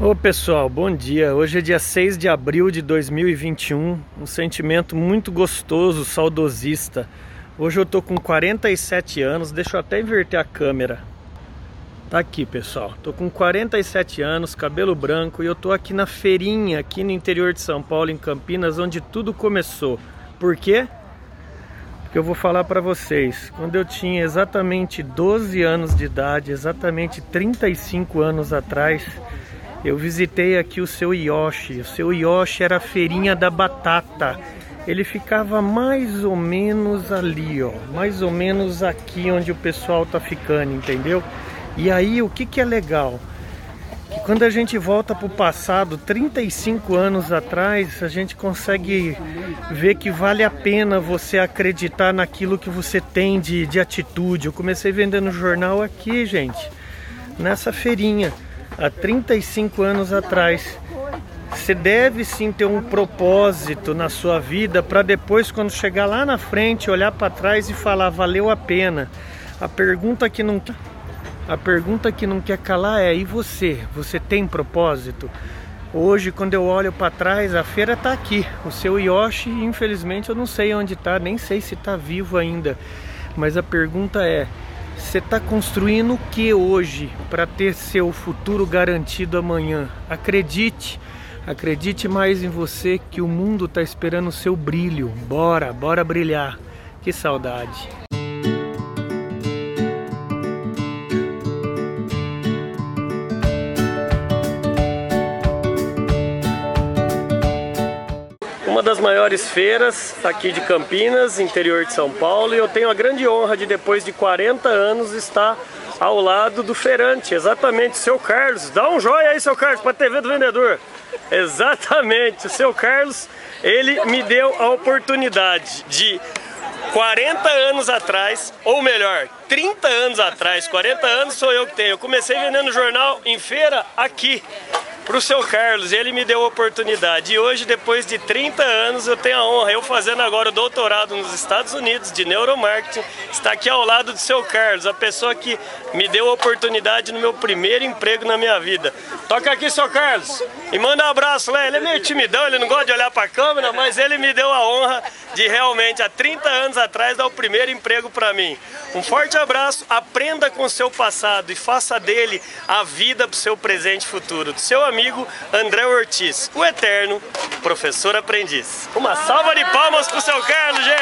Ô pessoal, bom dia. Hoje é dia 6 de abril de 2021. Um sentimento muito gostoso, saudosista. Hoje eu tô com 47 anos. Deixa eu até inverter a câmera. Tá aqui, pessoal. Tô com 47 anos, cabelo branco e eu tô aqui na feirinha, aqui no interior de São Paulo, em Campinas, onde tudo começou. Por quê? que eu vou falar para vocês. Quando eu tinha exatamente 12 anos de idade, exatamente 35 anos atrás, eu visitei aqui o seu Yoshi. O seu Yoshi era a feirinha da batata. Ele ficava mais ou menos ali, ó, mais ou menos aqui onde o pessoal tá ficando, entendeu? E aí, o que que é legal? que quando a gente volta para o passado, 35 anos atrás, a gente consegue ver que vale a pena você acreditar naquilo que você tem de, de atitude. Eu comecei vendendo jornal aqui, gente, nessa feirinha, há 35 anos atrás. Você deve sim ter um propósito na sua vida para depois, quando chegar lá na frente, olhar para trás e falar: valeu a pena. A pergunta que não a pergunta que não quer calar é: e você? Você tem propósito? Hoje, quando eu olho para trás, a feira está aqui. O seu Yoshi, infelizmente, eu não sei onde está, nem sei se está vivo ainda. Mas a pergunta é: você está construindo o que hoje para ter seu futuro garantido amanhã? Acredite, acredite mais em você que o mundo está esperando o seu brilho. Bora, bora brilhar. Que saudade. Uma das maiores feiras aqui de Campinas, interior de São Paulo, e eu tenho a grande honra de, depois de 40 anos, estar ao lado do feirante, exatamente, o seu Carlos. Dá um joia aí, seu Carlos, para a TV do Vendedor. Exatamente, o seu Carlos, ele me deu a oportunidade de 40 anos atrás, ou melhor, 30 anos atrás, 40 anos sou eu que tenho. Eu comecei vendendo jornal em feira aqui, para o seu Carlos, ele me deu a oportunidade. E hoje, depois de 30 anos, eu tenho a honra, eu fazendo agora o doutorado nos Estados Unidos de neuromarketing, está aqui ao lado do seu Carlos, a pessoa que me deu a oportunidade no meu primeiro emprego na minha vida. Toca aqui, seu Carlos, e manda um abraço lá. Ele é meio timidão, ele não gosta de olhar para a câmera, mas ele me deu a honra de realmente, há 30 anos atrás, dar o primeiro emprego para mim. Um forte abraço, aprenda com o seu passado e faça dele a vida para o seu presente e futuro. Do seu amigo André Ortiz, o eterno professor aprendiz. Uma salva de palmas pro seu Carlos, gente!